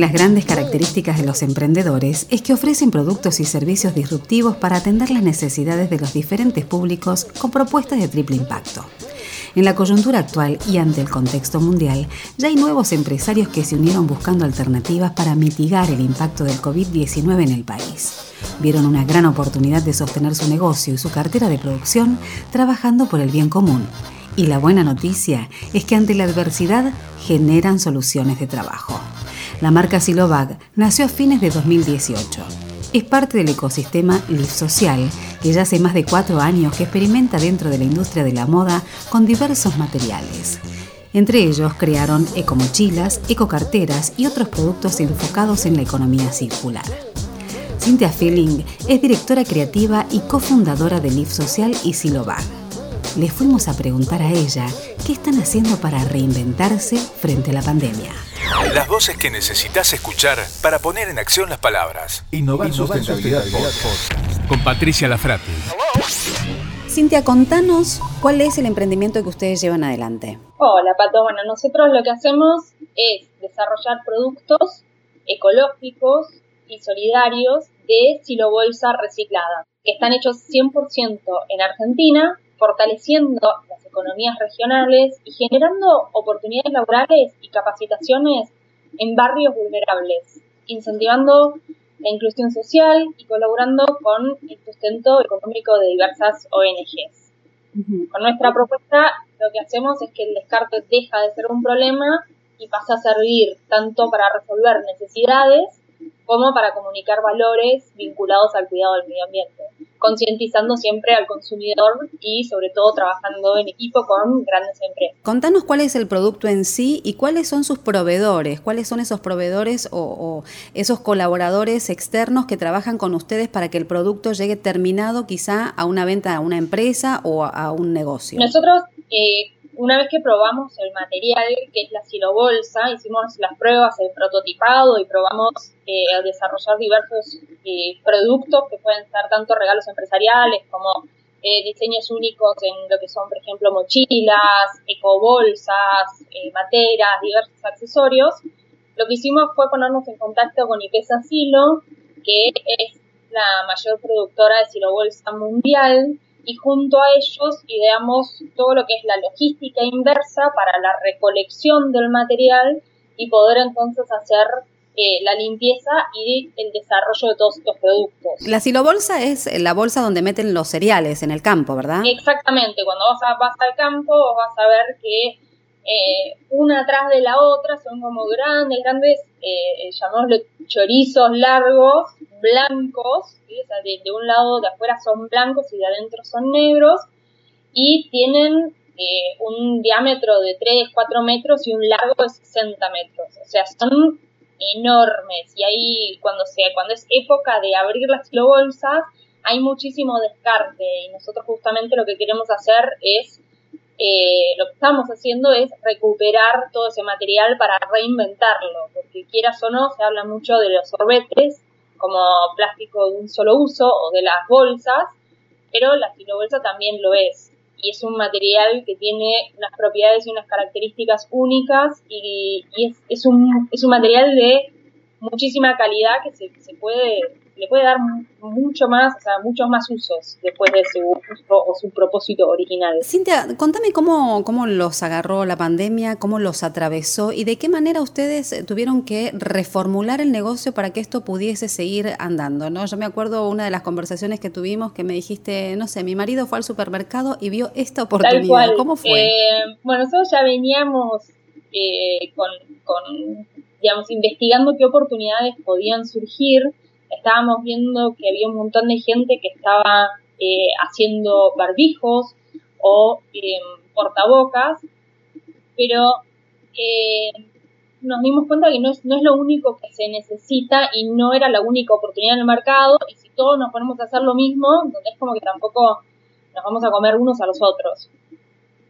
Las grandes características de los emprendedores es que ofrecen productos y servicios disruptivos para atender las necesidades de los diferentes públicos con propuestas de triple impacto. En la coyuntura actual y ante el contexto mundial, ya hay nuevos empresarios que se unieron buscando alternativas para mitigar el impacto del COVID-19 en el país. Vieron una gran oportunidad de sostener su negocio y su cartera de producción trabajando por el bien común. Y la buena noticia es que ante la adversidad generan soluciones de trabajo. La marca Silovag nació a fines de 2018. Es parte del ecosistema Liv Social, que ya hace más de cuatro años que experimenta dentro de la industria de la moda con diversos materiales. Entre ellos crearon ecomochilas, ecocarteras y otros productos enfocados en la economía circular. Cynthia Feeling es directora creativa y cofundadora de Liv Social y Silovag. Le fuimos a preguntar a ella qué están haciendo para reinventarse frente a la pandemia. Las voces que necesitas escuchar para poner en acción las palabras. Innovar, Sustentabilidad Podcast. Con Patricia Lafrati. Cintia, contanos cuál es el emprendimiento que ustedes llevan adelante. Hola Pato, bueno, nosotros lo que hacemos es desarrollar productos ecológicos y solidarios de silobolsa reciclada, que están hechos 100% en Argentina, fortaleciendo las economías regionales y generando oportunidades laborales y capacitaciones en barrios vulnerables, incentivando la inclusión social y colaborando con el sustento económico de diversas ONGs. Con nuestra propuesta lo que hacemos es que el descarte deja de ser un problema y pasa a servir tanto para resolver necesidades como para comunicar valores vinculados al cuidado del medio ambiente, concientizando siempre al consumidor y sobre todo trabajando en equipo con grandes empresas. Contanos cuál es el producto en sí y cuáles son sus proveedores, cuáles son esos proveedores o, o esos colaboradores externos que trabajan con ustedes para que el producto llegue terminado quizá a una venta a una empresa o a, a un negocio. Nosotros eh, una vez que probamos el material, que es la silobolsa, hicimos las pruebas, el prototipado y probamos eh, desarrollar diversos eh, productos que pueden ser tanto regalos empresariales como eh, diseños únicos en lo que son, por ejemplo, mochilas, ecobolsas, eh, materas, diversos accesorios. Lo que hicimos fue ponernos en contacto con Ipesa Silo, que es la mayor productora de silobolsa mundial, y junto a ellos ideamos todo lo que es la logística inversa para la recolección del material y poder entonces hacer eh, la limpieza y el desarrollo de todos estos productos. La silobolsa es la bolsa donde meten los cereales en el campo, ¿verdad? Exactamente, cuando vas, a, vas al campo vas a ver que eh, una atrás de la otra son como grandes, grandes, eh, llamémoslo chorizos largos, blancos, ¿sí? o de, un lado de afuera son blancos y de adentro son negros, y tienen eh, un diámetro de 3, 4 metros y un largo de 60 metros, o sea, son enormes, y ahí cuando, se, cuando es época de abrir las bolsas, hay muchísimo descarte, y nosotros justamente lo que queremos hacer es eh, lo que estamos haciendo es recuperar todo ese material para reinventarlo, porque quieras o no, se habla mucho de los sorbetes como plástico de un solo uso o de las bolsas, pero la filobolsa también lo es. Y es un material que tiene unas propiedades y unas características únicas y, y es, es, un, es un material de muchísima calidad que se, se puede le puede dar mucho más, o sea, muchos más usos después de su uso o su propósito original. Cintia, contame cómo, cómo los agarró la pandemia, cómo los atravesó y de qué manera ustedes tuvieron que reformular el negocio para que esto pudiese seguir andando, ¿no? Yo me acuerdo una de las conversaciones que tuvimos que me dijiste, no sé, mi marido fue al supermercado y vio esta oportunidad. ¿Cómo fue? Eh, bueno, nosotros ya veníamos eh, con, con, digamos, investigando qué oportunidades podían surgir estábamos viendo que había un montón de gente que estaba eh, haciendo barbijos o eh, portabocas, pero eh, nos dimos cuenta que no es, no es lo único que se necesita y no era la única oportunidad en el mercado y si todos nos ponemos a hacer lo mismo, entonces es como que tampoco nos vamos a comer unos a los otros.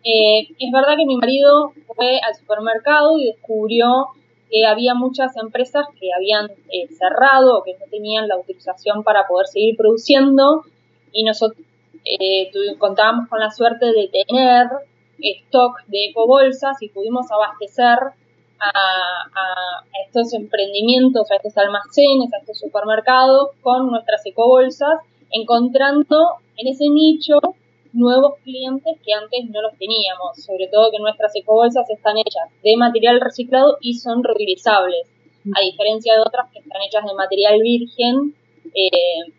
Eh, es verdad que mi marido fue al supermercado y descubrió que había muchas empresas que habían eh, cerrado o que no tenían la autorización para poder seguir produciendo y nosotros eh, contábamos con la suerte de tener stock de ecobolsas y pudimos abastecer a, a, estos emprendimientos, a estos almacenes, a estos supermercados con nuestras ecobolsas, encontrando en ese nicho nuevos clientes que antes no los teníamos, sobre todo que nuestras ecobolsas están hechas de material reciclado y son reutilizables, a diferencia de otras que están hechas de material virgen, eh,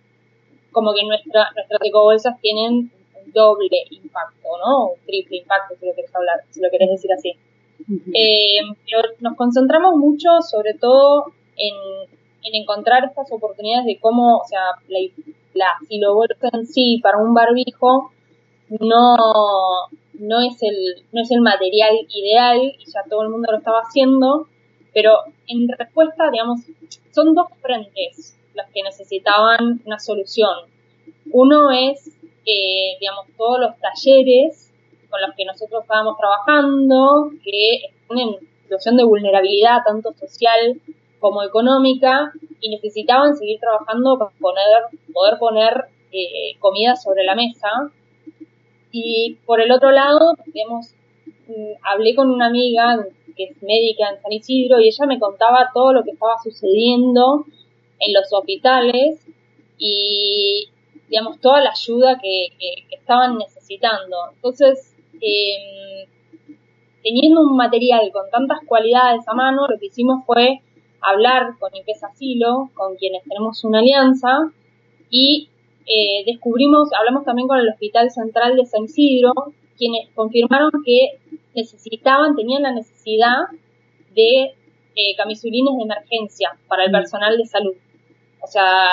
como que nuestra, nuestras ecobolsas tienen un doble impacto, ¿no? Un triple impacto, si lo quieres hablar, si lo querés decir así. Eh, pero nos concentramos mucho, sobre todo, en, en, encontrar estas oportunidades de cómo, o sea, la, la silobolsa en sí para un barbijo no, no, es el, no es el material ideal y ya todo el mundo lo estaba haciendo, pero en respuesta, digamos, son dos frentes los que necesitaban una solución. Uno es, eh, digamos, todos los talleres con los que nosotros estábamos trabajando, que están en situación de vulnerabilidad tanto social como económica y necesitaban seguir trabajando para poner, poder poner eh, comida sobre la mesa y por el otro lado, digamos, mm, hablé con una amiga que es médica en San Isidro y ella me contaba todo lo que estaba sucediendo en los hospitales y, digamos, toda la ayuda que, estaban necesitando. Entonces, em, teniendo un material con tantas cualidades a mano, lo que hicimos fue hablar con Impesa Silo, con quienes tenemos una alianza, y eh, descubrimos, hablamos también con el Hospital Central de San Isidro, quienes confirmaron que necesitaban, tenían la necesidad de eh, camisolines de emergencia para el mm. personal de salud. O sea,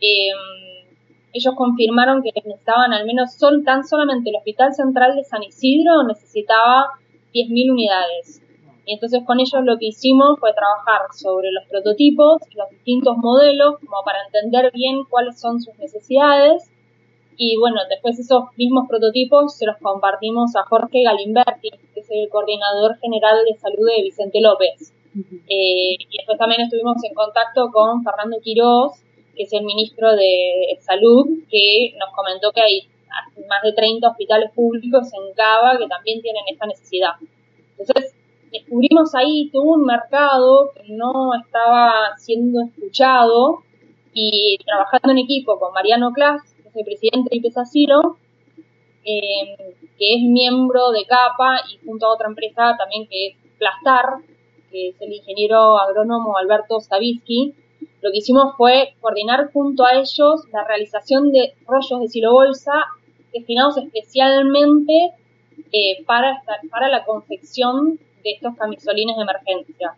em, ellos confirmaron que necesitaban al menos, son tan solamente el Hospital Central de San Isidro necesitaba 10.000 unidades. Y entonces con ellos lo que hicimos fue trabajar sobre los prototipos, los distintos modelos, como para entender bien cuáles son sus necesidades. Y bueno, después esos mismos prototipos se los compartimos a Jorge Galimberti, que es el coordinador general de salud de Vicente López. Eh, y después también estuvimos en contacto con Fernando Quiroz, que es el ministro de Salud, que nos comentó que hay más de 30 hospitales públicos en Cava que también tienen esta necesidad. Entonces, descubrimos ahí todo un mercado que no estaba siendo escuchado y trabajando en equipo con Mariano Clas, que es el presidente de Pesaciro, eh, que es miembro de CAPA y junto a otra empresa también que es Plastar, que es el ingeniero agrónomo Alberto Stavisky, lo que hicimos fue coordinar junto a ellos la realización de rollos de silobolsa destinados especialmente eh, para, para la confección estos camisolines de emergencia.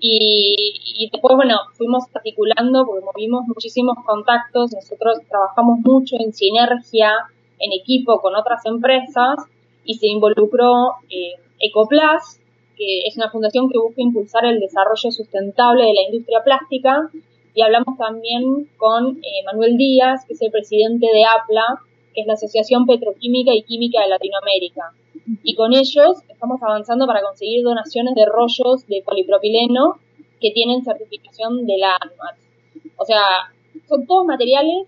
Y, después, bueno, fuimos articulando porque movimos muchísimos contactos, nosotros trabajamos mucho en sinergia, en equipo con otras empresas y se involucró eh, que es una fundación que busca impulsar el desarrollo sustentable de la industria plástica y hablamos también con eh, Manuel Díaz, que es el presidente de APLA, que es la Asociación Petroquímica y Química de Latinoamérica y con ellos estamos avanzando para conseguir donaciones de rollos de polipropileno que tienen certificación de la ANMAT. O sea, son todos materiales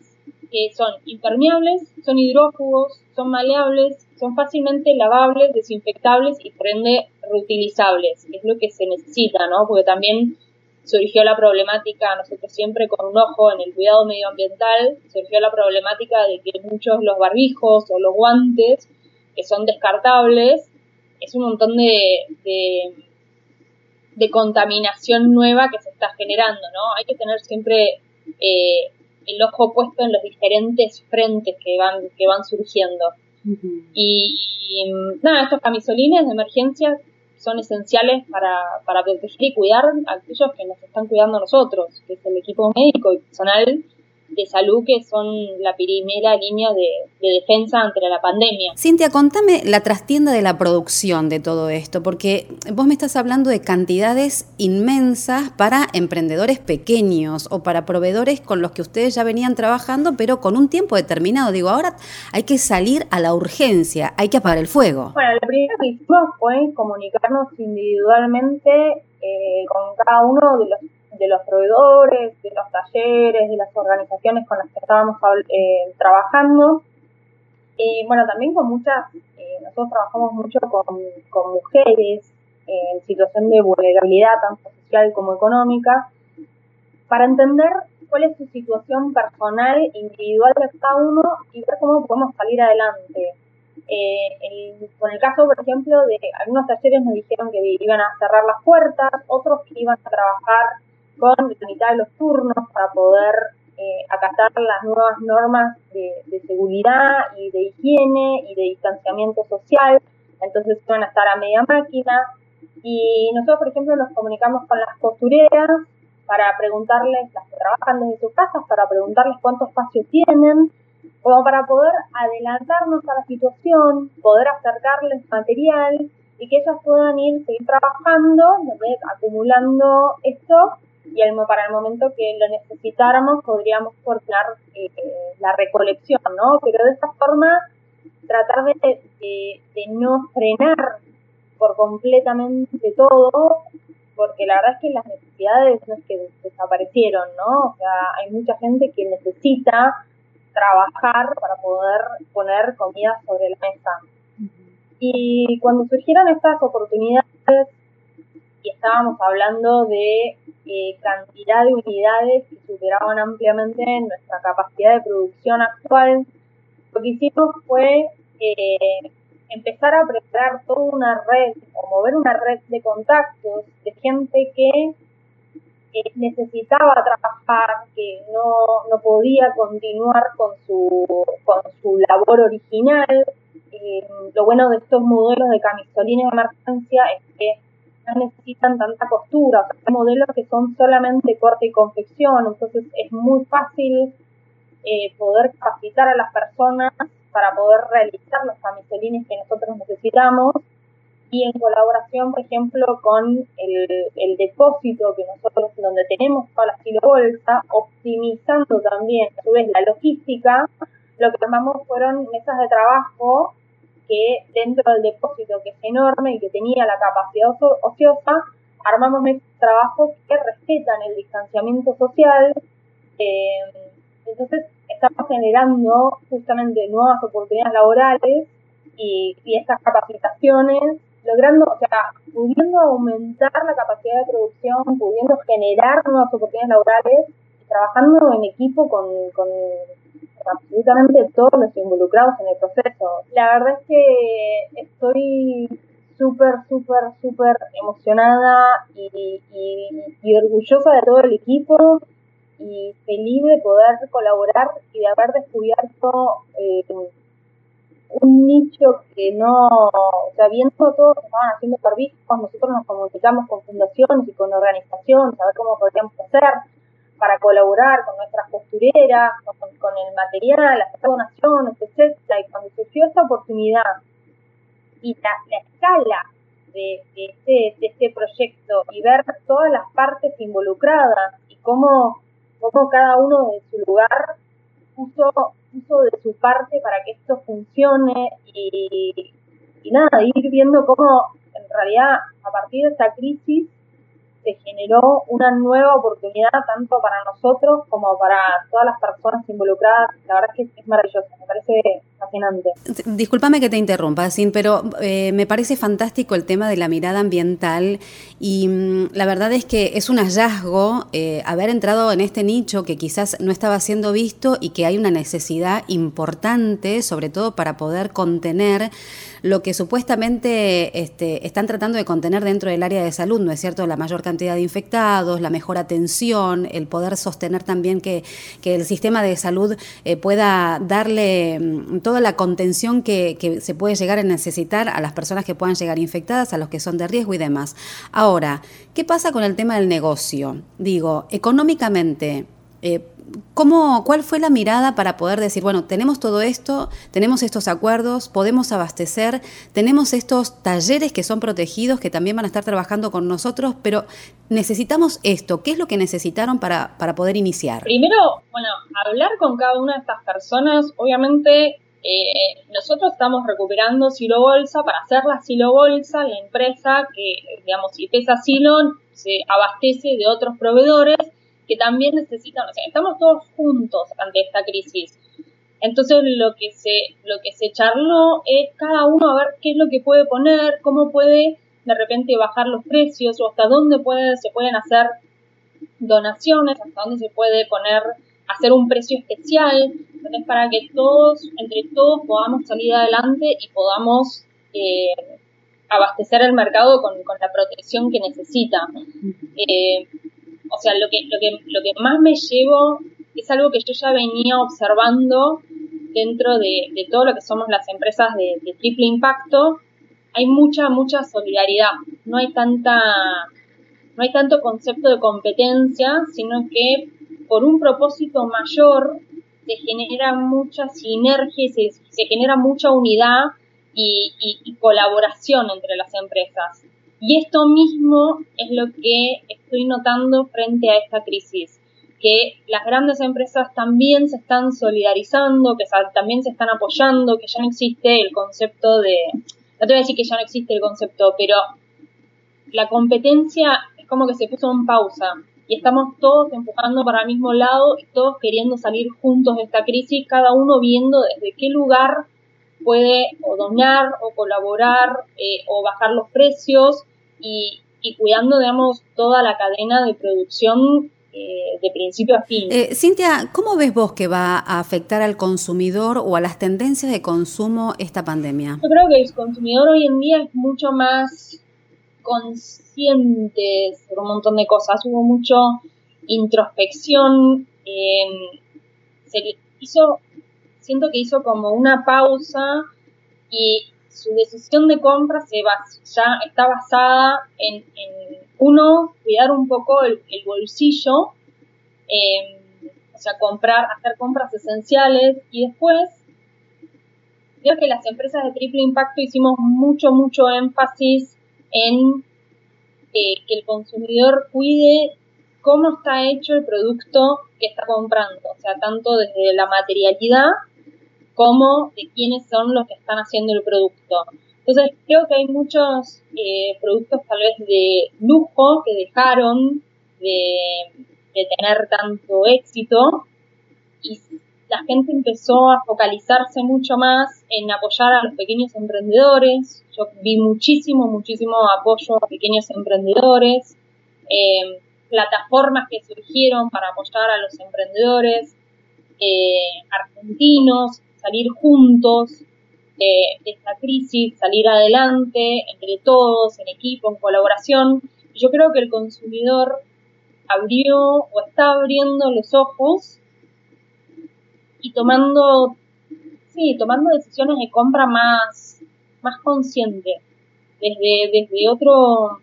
que son impermeables, son hidrófugos, son maleables, son fácilmente lavables, desinfectables y por ende reutilizables, que es lo que se necesita, ¿no? Porque también surgió la problemática, nosotros siempre con un ojo en el cuidado medioambiental, surgió la problemática de que muchos los barbijos o los guantes que son descartables, es un montón de, de, contaminación nueva que se está generando, ¿no? Hay que tener siempre eh, el ojo puesto en los diferentes frentes que van, que van surgiendo. y, nada, estos camisolines de emergencia son esenciales para, para proteger y cuidar a aquellos que nos están cuidando nosotros, que es el equipo médico y personal de salud que son la primera línea de, defensa ante la pandemia. Cintia, contame la trastienda de la producción de todo esto, porque vos me estás hablando de cantidades inmensas para emprendedores pequeños o para proveedores con los que ustedes ya venían trabajando, pero con un tiempo determinado. Digo, ahora hay que salir a la urgencia, hay que apagar el fuego. Bueno, lo primero que hicimos fue comunicarnos individualmente eh, con cada uno de los de los proveedores, de los talleres, de las organizaciones con las que estábamos eh, trabajando. Y bueno, también con muchas, eh, nosotros trabajamos mucho con, con mujeres en situación de vulnerabilidad, tanto social como económica, para entender cuál es su situación personal, individual de cada uno y ver cómo podemos salir adelante. Eh, con el caso, por ejemplo, de algunos talleres nos dijeron que iban a cerrar las puertas, otros que iban a trabajar con de los turnos para poder eh, acatar las nuevas normas de, seguridad y de higiene y de distanciamiento social. Entonces van a estar a media máquina. Y nosotros, por ejemplo, nos comunicamos con las costureras para preguntarles, las que trabajan desde sus casas, para preguntarles cuánto espacio tienen, como para poder adelantarnos a la situación, poder acercarles material y que ellas puedan ir, seguir trabajando, acumulando esto y para el momento que lo necesitáramos podríamos coordinar eh, la recolección, ¿no? Pero de esta forma tratar de, de, no frenar por completamente todo, porque la verdad es que las necesidades no es que desaparecieron, ¿no? O sea, hay mucha gente que necesita trabajar para poder poner comida sobre la mesa. Y cuando surgieron estas oportunidades y estábamos hablando de eh, cantidad de unidades que superaban ampliamente nuestra capacidad de producción actual. Lo que hicimos fue eh, empezar a preparar toda una red o mover una red de contactos de gente que necesitaba trabajar, que no, no podía continuar con su, con su labor original. Eh, lo bueno de estos modelos de camisolina de emergencia es que no necesitan tanta costura, o sea, hay modelos que son solamente corte y confección, entonces es muy fácil eh, poder capacitar a las personas para poder realizar los camisolines que nosotros necesitamos. Y en colaboración, por ejemplo, con el, depósito que nosotros, donde tenemos toda la estilo bolsa, optimizando también a su vez la logística, lo que armamos fueron mesas de trabajo que dentro del depósito, que es enorme y que tenía la capacidad ociosa, armamos trabajos que respetan el distanciamiento social. Eh, entonces, estamos generando justamente nuevas oportunidades laborales y, estas capacitaciones, logrando, o sea, pudiendo aumentar la capacidad de producción, pudiendo generar nuevas oportunidades laborales y trabajando en equipo con, con absolutamente todos los involucrados en el proceso. La verdad es que estoy súper, súper, súper emocionada y, y, orgullosa de todo el equipo y feliz de poder colaborar y de haber descubierto eh, un nicho que no, o sea, viendo todos que estaban haciendo servicios, nosotros nos comunicamos con fundaciones y con organizaciones a ver cómo podríamos hacer para colaborar con nuestras costureras, con, el material, las donaciones, etc. Y cuando surgió esta oportunidad y la, escala de, este, de, este, proyecto y ver todas las partes involucradas y cómo, cómo cada uno de su lugar puso, puso de su parte para que esto funcione y, y nada, ir viendo cómo en realidad a partir de esta crisis se generó una nueva oportunidad tanto para nosotros como para todas las personas involucradas. La verdad es que es maravilloso, me parece fascinante. Discúlpame que te interrumpa, Sin, pero eh, me parece fantástico el tema de la mirada ambiental y mm, la verdad es que es un hallazgo eh, haber entrado en este nicho que quizás no estaba siendo visto y que hay una necesidad importante, sobre todo para poder contener lo que supuestamente este, están tratando de contener dentro del área de salud, ¿no es cierto? La mayor cantidad de infectados, la mejor atención, el poder sostener también que, el sistema de salud eh, pueda darle mm, toda la contención que, se puede llegar a necesitar a las personas que puedan llegar infectadas, a los que son de riesgo y demás. Ahora, ¿qué pasa con el tema del negocio? Digo, económicamente, eh, ¿cómo, ¿cuál fue la mirada para poder decir, bueno, tenemos todo esto, tenemos estos acuerdos, podemos abastecer, tenemos estos talleres que son protegidos, que también van a estar trabajando con nosotros, pero necesitamos esto. ¿Qué es lo que necesitaron para, para poder iniciar? Primero, bueno, hablar con cada una de estas personas, obviamente eh, nosotros estamos recuperando Silo Bolsa para hacer la Silo Bolsa, la empresa que, digamos, si pesa Silo, se abastece de otros proveedores que también necesitan, o sea, estamos todos juntos ante esta crisis. Entonces lo que se, lo que se charló es cada uno a ver qué es lo que puede poner, cómo puede de repente bajar los precios o hasta dónde puede, se pueden hacer donaciones, hasta dónde se puede poner hacer un precio especial, entonces para que todos, entre todos, podamos salir adelante y podamos eh, abastecer el mercado con, la protección que necesita. Eh, o sea, lo que, lo, que, lo que más me llevo es algo que yo ya venía observando dentro de, todo lo que somos las empresas de, triple impacto. Hay mucha, mucha solidaridad. No hay tanta, no hay tanto concepto de competencia, sino que por un propósito mayor se genera mucha sinergia, se, se genera mucha unidad y, colaboración entre las empresas. Y esto mismo es lo que estoy notando frente a esta crisis, que las grandes empresas también se están solidarizando, que también se están apoyando, que ya no existe el concepto de, no te voy a decir que ya no existe el concepto, pero la competencia es como que se puso en pausa y estamos todos empujando para el mismo lado y todos queriendo salir juntos de esta crisis, cada uno viendo desde qué lugar puede o donar o colaborar eh, o bajar los precios y, cuidando, digamos, toda la cadena de producción eh, de principio a fin. Eh, Cintia, ¿cómo ves vos que va a afectar al consumidor o a las tendencias de consumo esta pandemia? Yo creo que el consumidor hoy en día es mucho más conscientes por un montón de cosas. Hubo mucho introspección. Eh, se hizo, siento que hizo como una pausa y su decisión de compra se ya está basada en, uno, cuidar un poco el, bolsillo, eh, o sea, comprar, hacer compras esenciales y después creo que las empresas de triple impacto hicimos mucho, mucho énfasis en eh, que el consumidor cuide cómo está hecho el producto que está comprando, o sea, tanto desde la materialidad como de quiénes son los que están haciendo el producto. Entonces, creo que hay muchos eh, productos tal vez de lujo que dejaron de, de tener tanto éxito y la gente empezó a focalizarse mucho más en apoyar a los pequeños emprendedores. Yo vi muchísimo, muchísimo apoyo a pequeños emprendedores, eh, plataformas que surgieron para apoyar a los emprendedores eh, argentinos, salir juntos de esta crisis, salir adelante entre todos, en equipo, en colaboración. Yo creo que el consumidor abrió o está abriendo los ojos y tomando, sí, tomando decisiones de compra más, más consciente, desde, desde otro,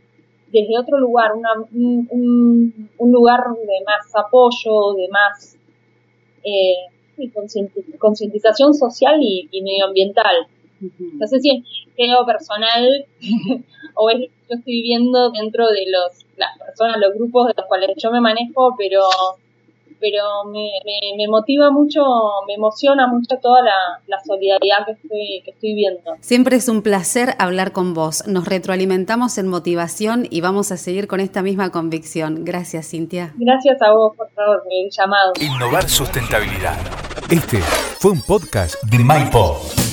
desde otro lugar, un, lugar de más apoyo, de más eh, concientización social y, medioambiental. No sé si es creo personal o es yo estoy viviendo dentro de los las personas, los grupos de los cuales yo me manejo, pero pero me, me, motiva mucho, me emociona mucho toda la, la solidaridad que estoy, que estoy viendo. Siempre es un placer hablar con vos. Nos retroalimentamos en motivación y vamos a seguir con esta misma convicción. Gracias, Cintia. Gracias a vos, por favor, el llamado. Innovar sustentabilidad. Este fue un podcast de MyPod.